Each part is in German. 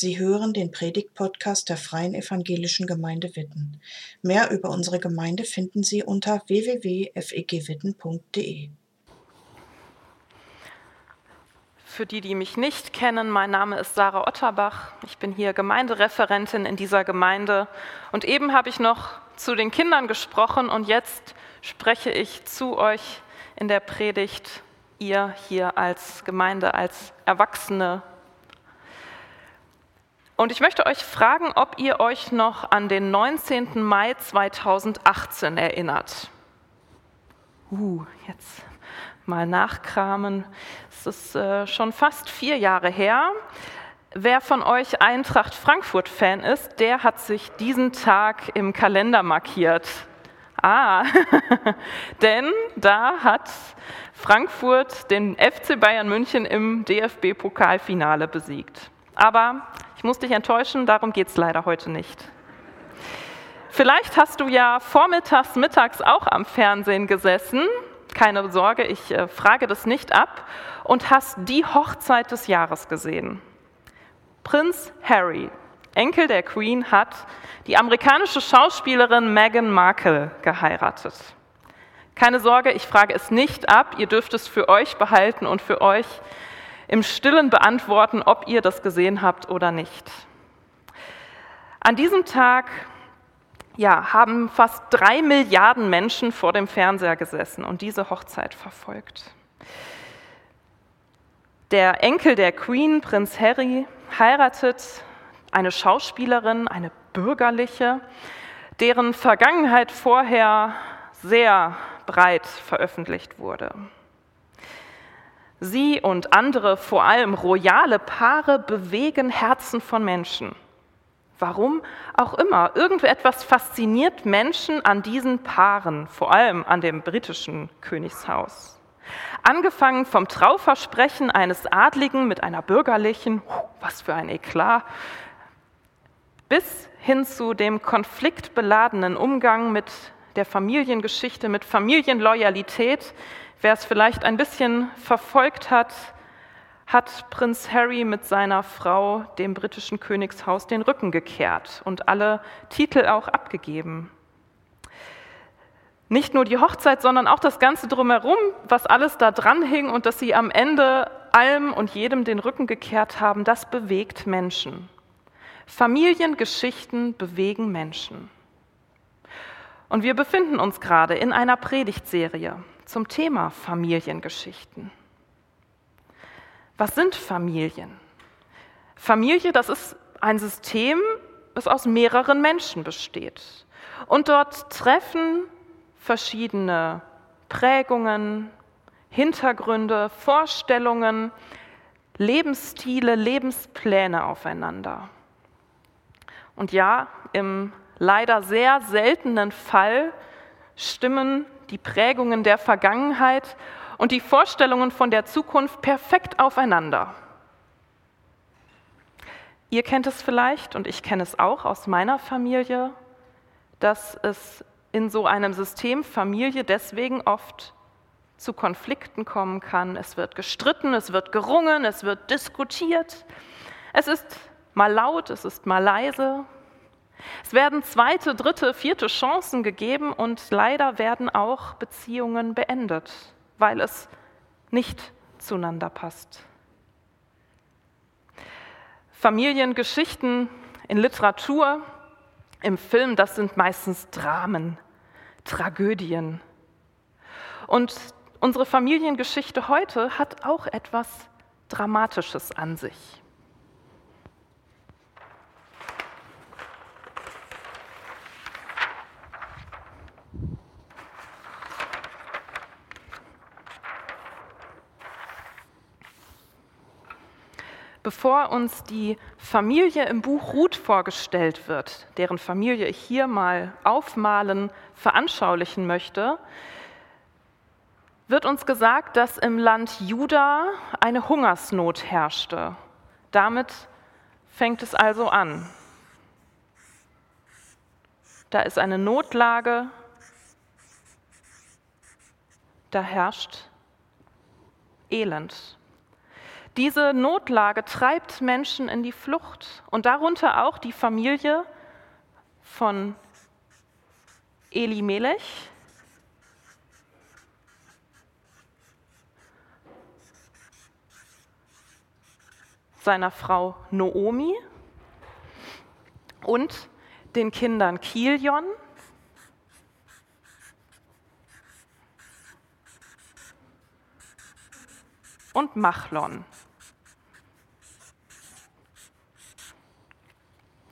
Sie hören den Predigt-Podcast der Freien Evangelischen Gemeinde Witten. Mehr über unsere Gemeinde finden Sie unter www.fegwitten.de. Für die, die mich nicht kennen, mein Name ist Sarah Otterbach. Ich bin hier Gemeindereferentin in dieser Gemeinde. Und eben habe ich noch zu den Kindern gesprochen und jetzt spreche ich zu euch in der Predigt, ihr hier als Gemeinde, als Erwachsene und ich möchte euch fragen, ob ihr euch noch an den 19. Mai 2018 erinnert. Uh, jetzt mal nachkramen. Es ist äh, schon fast vier Jahre her. Wer von euch Eintracht Frankfurt-Fan ist, der hat sich diesen Tag im Kalender markiert. Ah, denn da hat Frankfurt den FC Bayern München im DFB-Pokalfinale besiegt. Aber ich muss dich enttäuschen, darum geht es leider heute nicht. Vielleicht hast du ja vormittags, mittags auch am Fernsehen gesessen. Keine Sorge, ich äh, frage das nicht ab. Und hast die Hochzeit des Jahres gesehen. Prinz Harry, Enkel der Queen, hat die amerikanische Schauspielerin Meghan Markle geheiratet. Keine Sorge, ich frage es nicht ab. Ihr dürft es für euch behalten und für euch im stillen beantworten, ob ihr das gesehen habt oder nicht. An diesem Tag ja, haben fast drei Milliarden Menschen vor dem Fernseher gesessen und diese Hochzeit verfolgt. Der Enkel der Queen, Prinz Harry, heiratet eine Schauspielerin, eine bürgerliche, deren Vergangenheit vorher sehr breit veröffentlicht wurde. Sie und andere, vor allem royale Paare, bewegen Herzen von Menschen. Warum auch immer. Irgendetwas fasziniert Menschen an diesen Paaren, vor allem an dem britischen Königshaus. Angefangen vom Trauversprechen eines Adligen mit einer bürgerlichen, was für ein Eklat, bis hin zu dem konfliktbeladenen Umgang mit der Familiengeschichte, mit Familienloyalität, Wer es vielleicht ein bisschen verfolgt hat, hat Prinz Harry mit seiner Frau dem britischen Königshaus den Rücken gekehrt und alle Titel auch abgegeben. Nicht nur die Hochzeit, sondern auch das Ganze drumherum, was alles da dran hing und dass sie am Ende allem und jedem den Rücken gekehrt haben, das bewegt Menschen. Familiengeschichten bewegen Menschen. Und wir befinden uns gerade in einer Predigtserie zum Thema Familiengeschichten. Was sind Familien? Familie, das ist ein System, das aus mehreren Menschen besteht. Und dort treffen verschiedene Prägungen, Hintergründe, Vorstellungen, Lebensstile, Lebenspläne aufeinander. Und ja, im leider sehr seltenen Fall stimmen die Prägungen der Vergangenheit und die Vorstellungen von der Zukunft perfekt aufeinander. Ihr kennt es vielleicht und ich kenne es auch aus meiner Familie, dass es in so einem System Familie deswegen oft zu Konflikten kommen kann. Es wird gestritten, es wird gerungen, es wird diskutiert. Es ist mal laut, es ist mal leise, es werden zweite, dritte, vierte Chancen gegeben und leider werden auch Beziehungen beendet, weil es nicht zueinander passt. Familiengeschichten in Literatur, im Film, das sind meistens Dramen, Tragödien. Und unsere Familiengeschichte heute hat auch etwas Dramatisches an sich. Bevor uns die Familie im Buch Ruth vorgestellt wird, deren Familie ich hier mal aufmalen, veranschaulichen möchte, wird uns gesagt, dass im Land Juda eine Hungersnot herrschte. Damit fängt es also an. Da ist eine Notlage, da herrscht Elend. Diese Notlage treibt Menschen in die Flucht und darunter auch die Familie von Eli Melech, seiner Frau Noomi und den Kindern Kilion, und Machlon.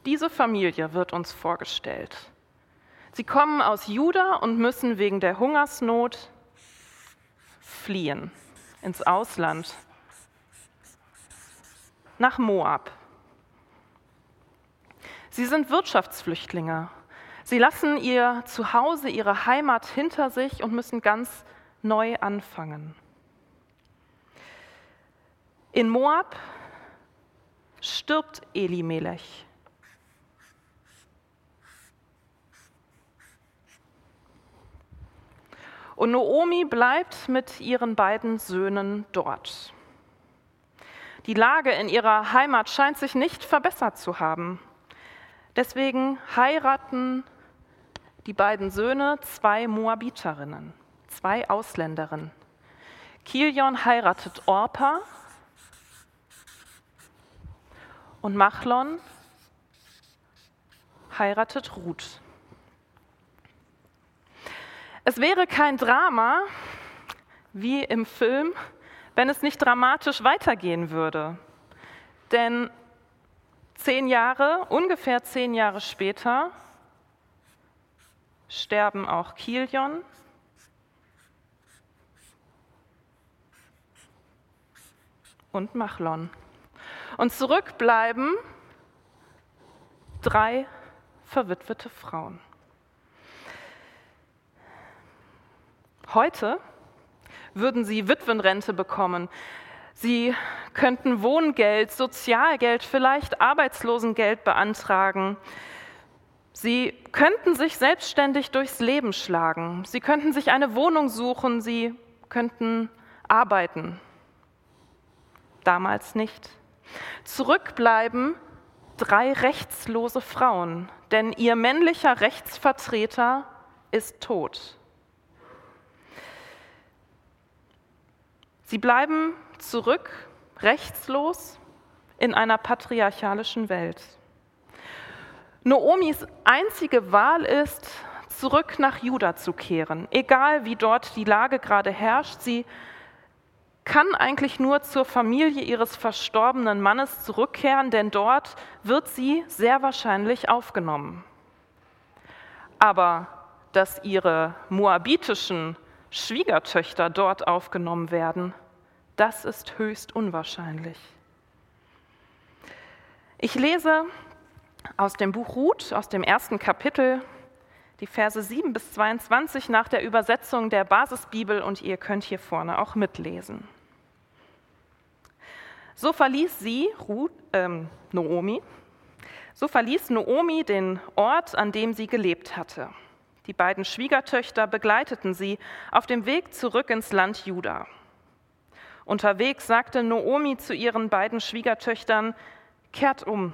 Diese Familie wird uns vorgestellt. Sie kommen aus Juda und müssen wegen der Hungersnot fliehen ins Ausland, nach Moab. Sie sind Wirtschaftsflüchtlinge. Sie lassen ihr Zuhause, ihre Heimat hinter sich und müssen ganz neu anfangen. In Moab stirbt Elimelech. Und Noomi bleibt mit ihren beiden Söhnen dort. Die Lage in ihrer Heimat scheint sich nicht verbessert zu haben. Deswegen heiraten die beiden Söhne zwei Moabiterinnen, zwei Ausländerinnen. Kilion heiratet Orpa und Machlon heiratet Ruth. Es wäre kein Drama wie im Film, wenn es nicht dramatisch weitergehen würde. Denn zehn Jahre, ungefähr zehn Jahre später, sterben auch Kilion und Machlon. Und zurückbleiben drei verwitwete Frauen. Heute würden sie Witwenrente bekommen. Sie könnten Wohngeld, Sozialgeld, vielleicht Arbeitslosengeld beantragen. Sie könnten sich selbstständig durchs Leben schlagen. Sie könnten sich eine Wohnung suchen. Sie könnten arbeiten. Damals nicht. Zurückbleiben drei rechtslose Frauen, denn ihr männlicher Rechtsvertreter ist tot. Sie bleiben zurück, rechtslos, in einer patriarchalischen Welt. Noomis einzige Wahl ist, zurück nach Juda zu kehren, egal wie dort die Lage gerade herrscht. Sie kann eigentlich nur zur Familie ihres verstorbenen Mannes zurückkehren, denn dort wird sie sehr wahrscheinlich aufgenommen. Aber dass ihre moabitischen Schwiegertöchter dort aufgenommen werden, das ist höchst unwahrscheinlich. Ich lese aus dem Buch Ruth, aus dem ersten Kapitel, die Verse 7 bis 22 nach der Übersetzung der Basisbibel und ihr könnt hier vorne auch mitlesen. So verließ sie, Ruth, ähm, Noomi, so verließ Noomi den Ort, an dem sie gelebt hatte. Die beiden Schwiegertöchter begleiteten sie auf dem Weg zurück ins Land Juda. Unterwegs sagte Noomi zu ihren beiden Schwiegertöchtern, Kehrt um,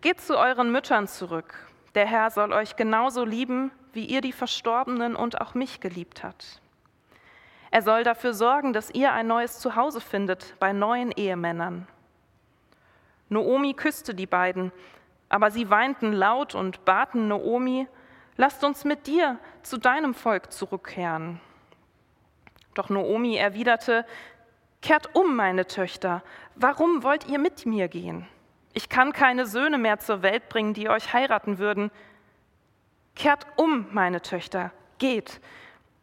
geht zu euren Müttern zurück. Der Herr soll euch genauso lieben, wie ihr die Verstorbenen und auch mich geliebt hat. Er soll dafür sorgen, dass ihr ein neues Zuhause findet bei neuen Ehemännern. Noomi küsste die beiden, aber sie weinten laut und baten Noomi, lasst uns mit dir zu deinem Volk zurückkehren. Doch Noomi erwiderte, Kehrt um, meine Töchter, warum wollt ihr mit mir gehen? Ich kann keine Söhne mehr zur Welt bringen, die euch heiraten würden. Kehrt um, meine Töchter, geht.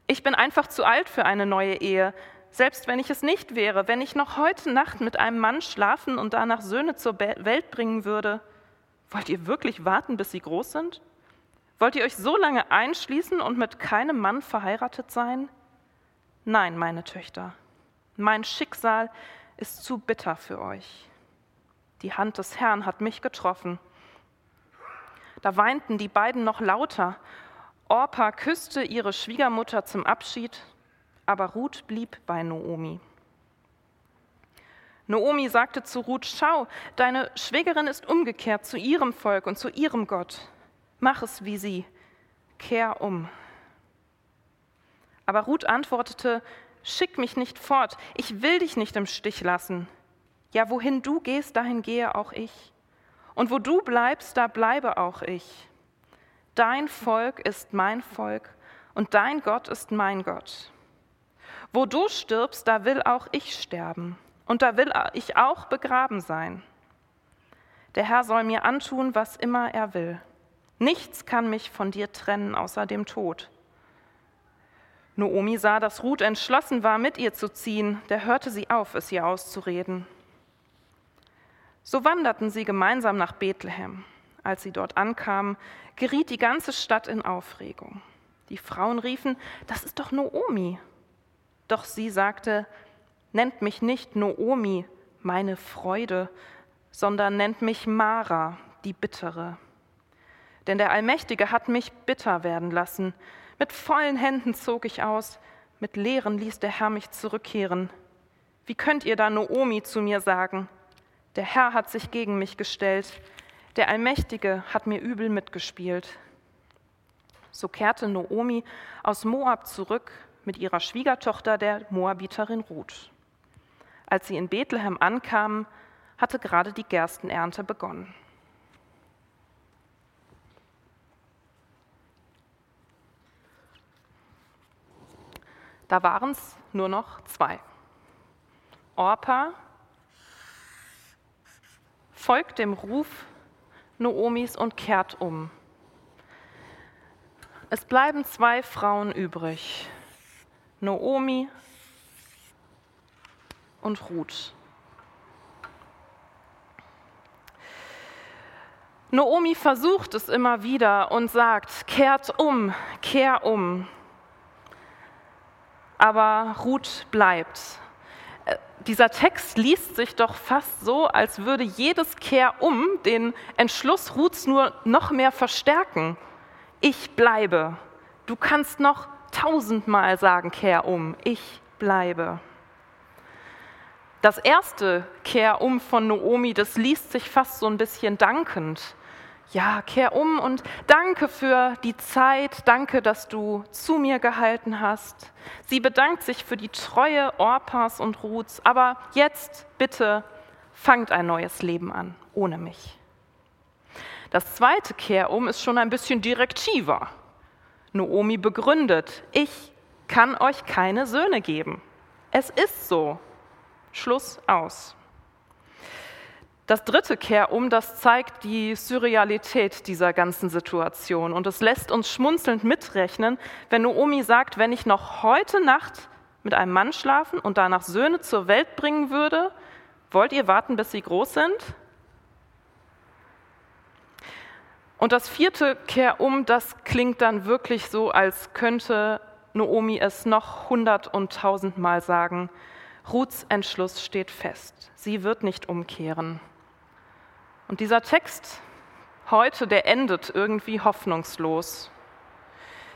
Ich bin einfach zu alt für eine neue Ehe, selbst wenn ich es nicht wäre, wenn ich noch heute Nacht mit einem Mann schlafen und danach Söhne zur Welt bringen würde. Wollt ihr wirklich warten, bis sie groß sind? Wollt ihr euch so lange einschließen und mit keinem Mann verheiratet sein? Nein, meine Töchter, mein Schicksal ist zu bitter für euch. Die Hand des Herrn hat mich getroffen. Da weinten die beiden noch lauter. Orpa küsste ihre Schwiegermutter zum Abschied, aber Ruth blieb bei Noomi. Naomi sagte zu Ruth, schau, deine Schwägerin ist umgekehrt zu ihrem Volk und zu ihrem Gott. Mach es wie sie, kehr um. Aber Ruth antwortete, schick mich nicht fort, ich will dich nicht im Stich lassen. Ja, wohin du gehst, dahin gehe auch ich. Und wo du bleibst, da bleibe auch ich. Dein Volk ist mein Volk und dein Gott ist mein Gott. Wo du stirbst, da will auch ich sterben und da will ich auch begraben sein. Der Herr soll mir antun, was immer er will. Nichts kann mich von dir trennen außer dem Tod. Noomi sah, dass Ruth entschlossen war, mit ihr zu ziehen. Der hörte sie auf, es ihr auszureden. So wanderten sie gemeinsam nach Bethlehem. Als sie dort ankamen, geriet die ganze Stadt in Aufregung. Die Frauen riefen, das ist doch Noomi. Doch sie sagte, nennt mich nicht Noomi, meine Freude, sondern nennt mich Mara, die Bittere. Denn der Allmächtige hat mich bitter werden lassen. Mit vollen Händen zog ich aus, mit leeren ließ der Herr mich zurückkehren. Wie könnt ihr da Noomi zu mir sagen? Der Herr hat sich gegen mich gestellt, der Allmächtige hat mir übel mitgespielt. So kehrte Noomi aus Moab zurück mit ihrer Schwiegertochter, der Moabiterin Ruth. Als sie in Bethlehem ankamen, hatte gerade die Gerstenernte begonnen. Da waren es nur noch zwei. Orpa folgt dem Ruf Noomis und kehrt um. Es bleiben zwei Frauen übrig, Noomi und Ruth. Noomi versucht es immer wieder und sagt, kehrt um, kehr um. Aber Ruth bleibt. Äh, dieser Text liest sich doch fast so, als würde jedes Kehr um den Entschluss Ruths nur noch mehr verstärken. Ich bleibe. Du kannst noch tausendmal sagen, kehr um. Ich bleibe. Das erste Kehr um von Noomi, das liest sich fast so ein bisschen dankend. Ja, kehr um und danke für die Zeit, danke, dass du zu mir gehalten hast. Sie bedankt sich für die Treue Orpas und Ruths, aber jetzt bitte fangt ein neues Leben an, ohne mich. Das zweite Kehr um ist schon ein bisschen direktiver. Noomi begründet, ich kann euch keine Söhne geben. Es ist so. Schluss aus. Das dritte Kehrum, das zeigt die Surrealität dieser ganzen Situation und es lässt uns schmunzelnd mitrechnen, wenn Noomi sagt, wenn ich noch heute Nacht mit einem Mann schlafen und danach Söhne zur Welt bringen würde, wollt ihr warten, bis sie groß sind? Und das vierte Kehrum, das klingt dann wirklich so, als könnte Noomi es noch hundert und tausendmal sagen. Ruths Entschluss steht fest. Sie wird nicht umkehren. Und dieser Text heute, der endet irgendwie hoffnungslos.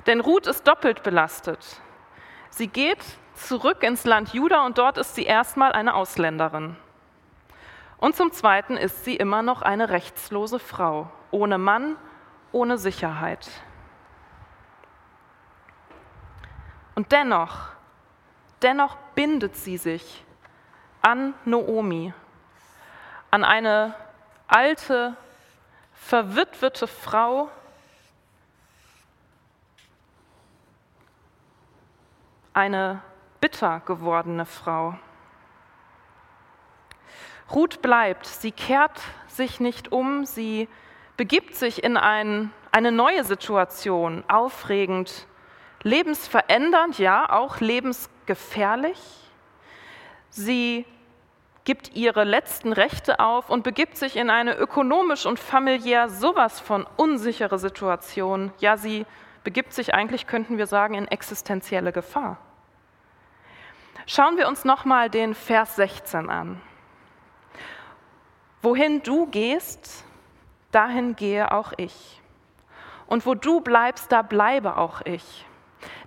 Denn Ruth ist doppelt belastet. Sie geht zurück ins Land Juda und dort ist sie erstmal eine Ausländerin. Und zum Zweiten ist sie immer noch eine rechtslose Frau, ohne Mann, ohne Sicherheit. Und dennoch Dennoch bindet sie sich an Noomi, an eine alte, verwitwete Frau, eine bitter gewordene Frau. Ruth bleibt, sie kehrt sich nicht um, sie begibt sich in ein, eine neue Situation, aufregend, lebensverändernd, ja, auch lebensgefährlich. Sie gibt ihre letzten Rechte auf und begibt sich in eine ökonomisch und familiär sowas von unsichere Situation. Ja, sie begibt sich eigentlich, könnten wir sagen, in existenzielle Gefahr. Schauen wir uns nochmal den Vers 16 an. Wohin du gehst, dahin gehe auch ich. Und wo du bleibst, da bleibe auch ich.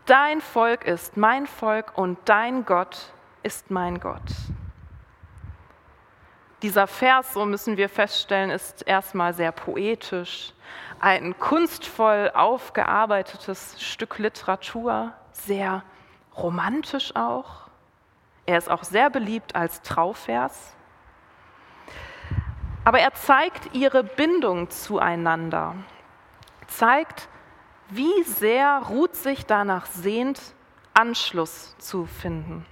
Dein Volk ist mein Volk und dein Gott ist mein Gott. Dieser Vers, so müssen wir feststellen, ist erstmal sehr poetisch, ein kunstvoll aufgearbeitetes Stück Literatur, sehr romantisch auch. Er ist auch sehr beliebt als Trauvers. Aber er zeigt ihre Bindung zueinander, zeigt, wie sehr Ruth sich danach sehnt, Anschluss zu finden.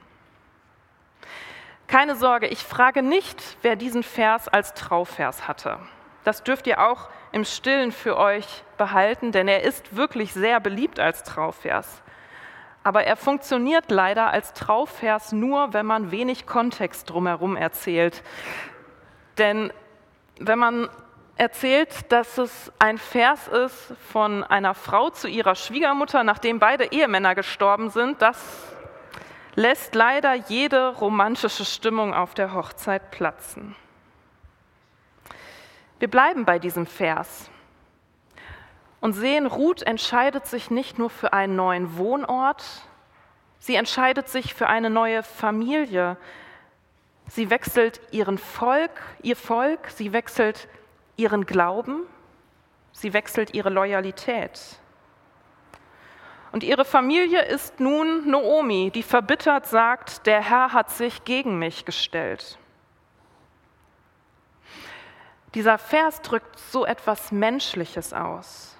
Keine Sorge, ich frage nicht, wer diesen Vers als Trauvers hatte. Das dürft ihr auch im Stillen für euch behalten, denn er ist wirklich sehr beliebt als Trauvers. Aber er funktioniert leider als Trauvers nur, wenn man wenig Kontext drumherum erzählt. Denn wenn man erzählt, dass es ein Vers ist von einer Frau zu ihrer Schwiegermutter, nachdem beide Ehemänner gestorben sind, das lässt leider jede romantische Stimmung auf der Hochzeit platzen. Wir bleiben bei diesem Vers und sehen, Ruth entscheidet sich nicht nur für einen neuen Wohnort, sie entscheidet sich für eine neue Familie. Sie wechselt ihren Volk, ihr Volk, sie wechselt ihren Glauben, sie wechselt ihre Loyalität. Und ihre Familie ist nun Noomi, die verbittert sagt, der Herr hat sich gegen mich gestellt. Dieser Vers drückt so etwas Menschliches aus.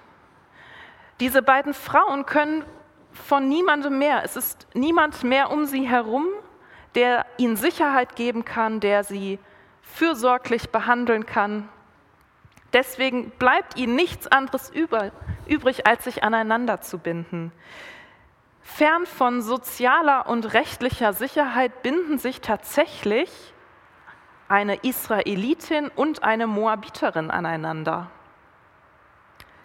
Diese beiden Frauen können von niemandem mehr, es ist niemand mehr um sie herum, der ihnen Sicherheit geben kann, der sie fürsorglich behandeln kann. Deswegen bleibt ihnen nichts anderes übrig, als sich aneinander zu binden. Fern von sozialer und rechtlicher Sicherheit binden sich tatsächlich eine Israelitin und eine Moabiterin aneinander.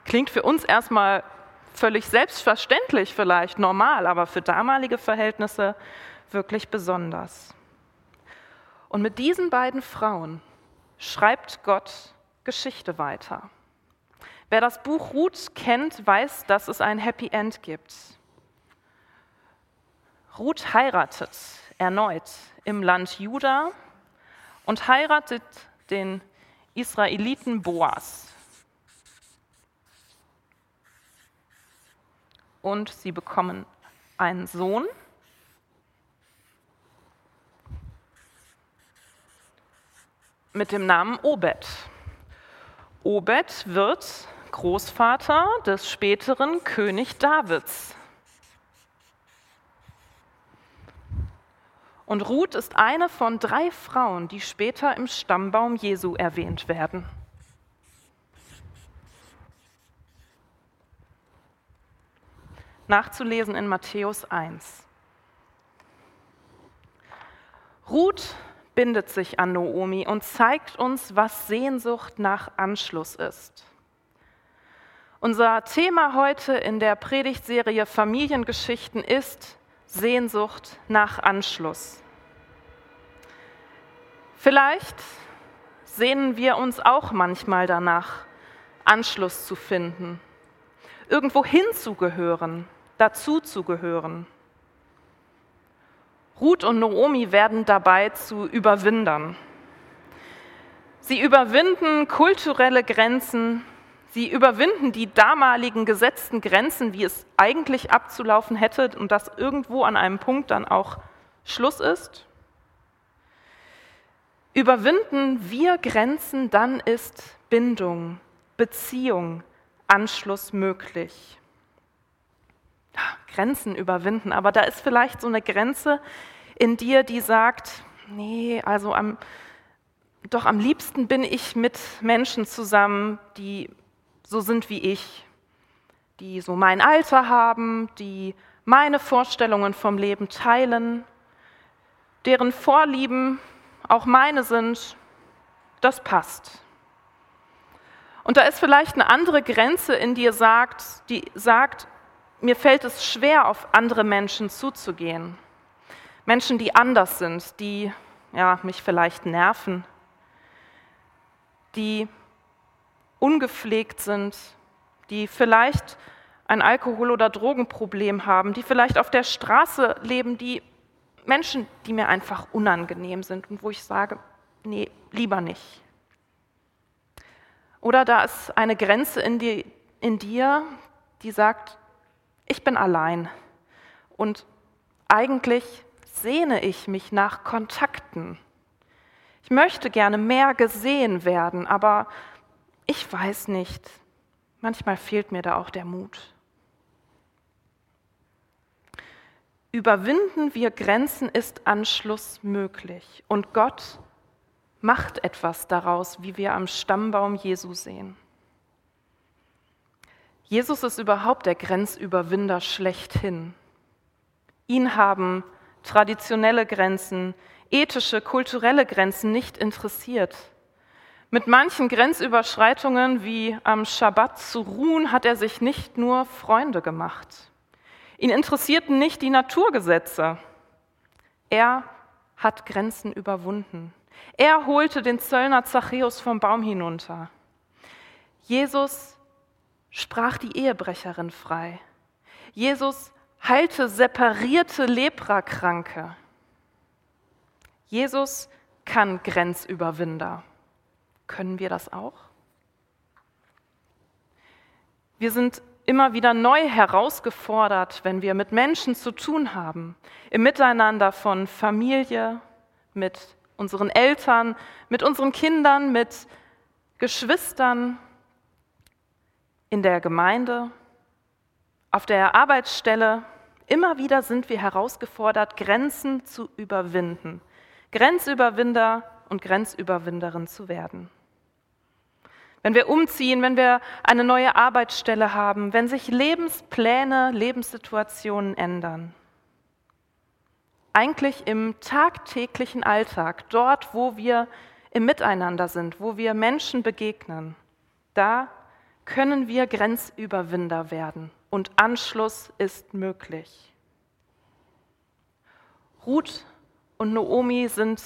Klingt für uns erstmal völlig selbstverständlich vielleicht, normal, aber für damalige Verhältnisse wirklich besonders. Und mit diesen beiden Frauen schreibt Gott Geschichte weiter. Wer das Buch Ruth kennt, weiß, dass es ein Happy End gibt. Ruth heiratet erneut im Land Juda und heiratet den Israeliten Boas. Und sie bekommen einen Sohn. mit dem Namen Obed. Obed wird Großvater des späteren König Davids. Und Ruth ist eine von drei Frauen, die später im Stammbaum Jesu erwähnt werden. Nachzulesen in Matthäus 1. Ruth bindet sich an Noomi und zeigt uns, was Sehnsucht nach Anschluss ist. Unser Thema heute in der Predigtserie Familiengeschichten ist Sehnsucht nach Anschluss. Vielleicht sehnen wir uns auch manchmal danach, Anschluss zu finden, irgendwo hinzugehören, dazuzugehören. Ruth und Noomi werden dabei zu Überwindern. Sie überwinden kulturelle Grenzen, Sie überwinden die damaligen gesetzten Grenzen, wie es eigentlich abzulaufen hätte und dass irgendwo an einem Punkt dann auch Schluss ist. Überwinden wir Grenzen, dann ist Bindung, Beziehung, Anschluss möglich. Grenzen überwinden, aber da ist vielleicht so eine Grenze in dir, die sagt, nee, also am, doch am liebsten bin ich mit Menschen zusammen, die so sind wie ich, die so mein Alter haben, die meine Vorstellungen vom Leben teilen, deren Vorlieben auch meine sind, das passt. Und da ist vielleicht eine andere Grenze in dir sagt, die sagt, mir fällt es schwer, auf andere Menschen zuzugehen. Menschen, die anders sind, die ja, mich vielleicht nerven, die ungepflegt sind, die vielleicht ein Alkohol- oder Drogenproblem haben, die vielleicht auf der Straße leben, die Menschen, die mir einfach unangenehm sind und wo ich sage, nee, lieber nicht. Oder da ist eine Grenze in, die, in dir, die sagt, ich bin allein und eigentlich sehne ich mich nach Kontakten. Ich möchte gerne mehr gesehen werden, aber ich weiß nicht. Manchmal fehlt mir da auch der Mut. Überwinden wir Grenzen ist Anschluss möglich und Gott macht etwas daraus, wie wir am Stammbaum Jesu sehen. Jesus ist überhaupt der Grenzüberwinder schlechthin. Ihn haben traditionelle Grenzen, ethische, kulturelle Grenzen nicht interessiert. Mit manchen Grenzüberschreitungen wie am Schabbat zu ruhen, hat er sich nicht nur Freunde gemacht. Ihn interessierten nicht die Naturgesetze. Er hat Grenzen überwunden. Er holte den Zöllner Zachäus vom Baum hinunter. Jesus sprach die Ehebrecherin frei. Jesus heilte separierte Leprakranke. Jesus kann Grenzüberwinder. Können wir das auch? Wir sind immer wieder neu herausgefordert, wenn wir mit Menschen zu tun haben, im Miteinander von Familie, mit unseren Eltern, mit unseren Kindern, mit Geschwistern, in der Gemeinde, auf der Arbeitsstelle. Immer wieder sind wir herausgefordert, Grenzen zu überwinden, Grenzüberwinder und Grenzüberwinderin zu werden. Wenn wir umziehen, wenn wir eine neue Arbeitsstelle haben, wenn sich Lebenspläne, Lebenssituationen ändern. Eigentlich im tagtäglichen Alltag, dort, wo wir im Miteinander sind, wo wir Menschen begegnen, da können wir Grenzüberwinder werden und Anschluss ist möglich. Ruth und Noomi sind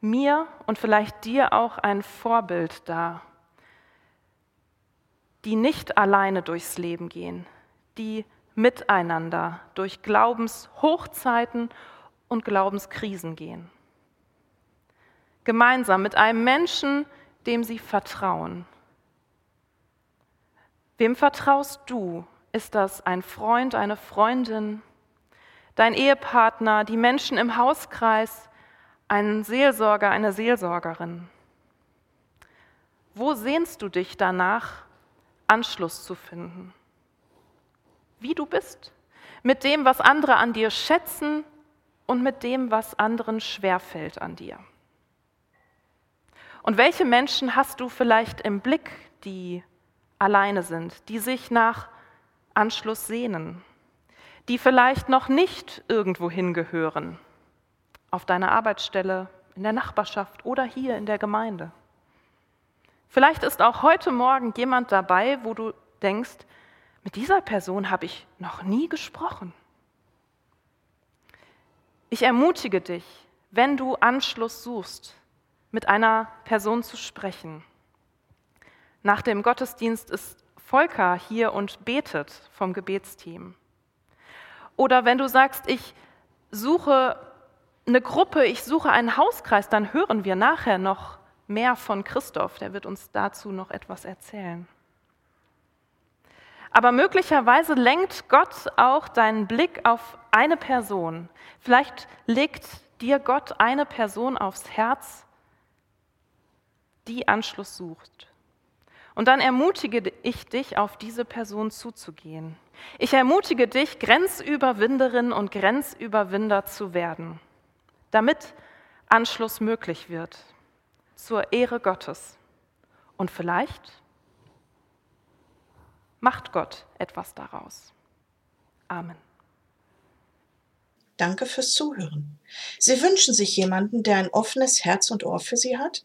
mir und vielleicht dir auch ein Vorbild da die nicht alleine durchs Leben gehen, die miteinander durch Glaubenshochzeiten und Glaubenskrisen gehen. Gemeinsam mit einem Menschen, dem sie vertrauen. Wem vertraust du? Ist das ein Freund, eine Freundin, dein Ehepartner, die Menschen im Hauskreis, ein Seelsorger, eine Seelsorgerin? Wo sehnst du dich danach, Anschluss zu finden. Wie du bist, mit dem, was andere an dir schätzen und mit dem, was anderen schwerfällt an dir. Und welche Menschen hast du vielleicht im Blick, die alleine sind, die sich nach Anschluss sehnen, die vielleicht noch nicht irgendwo hingehören, auf deiner Arbeitsstelle, in der Nachbarschaft oder hier in der Gemeinde? Vielleicht ist auch heute Morgen jemand dabei, wo du denkst, mit dieser Person habe ich noch nie gesprochen. Ich ermutige dich, wenn du Anschluss suchst, mit einer Person zu sprechen. Nach dem Gottesdienst ist Volker hier und betet vom Gebetsteam. Oder wenn du sagst, ich suche eine Gruppe, ich suche einen Hauskreis, dann hören wir nachher noch mehr von Christoph, der wird uns dazu noch etwas erzählen. Aber möglicherweise lenkt Gott auch deinen Blick auf eine Person. Vielleicht legt dir Gott eine Person aufs Herz, die Anschluss sucht. Und dann ermutige ich dich, auf diese Person zuzugehen. Ich ermutige dich, Grenzüberwinderin und Grenzüberwinder zu werden, damit Anschluss möglich wird zur Ehre Gottes. Und vielleicht macht Gott etwas daraus. Amen. Danke fürs Zuhören. Sie wünschen sich jemanden, der ein offenes Herz und Ohr für Sie hat?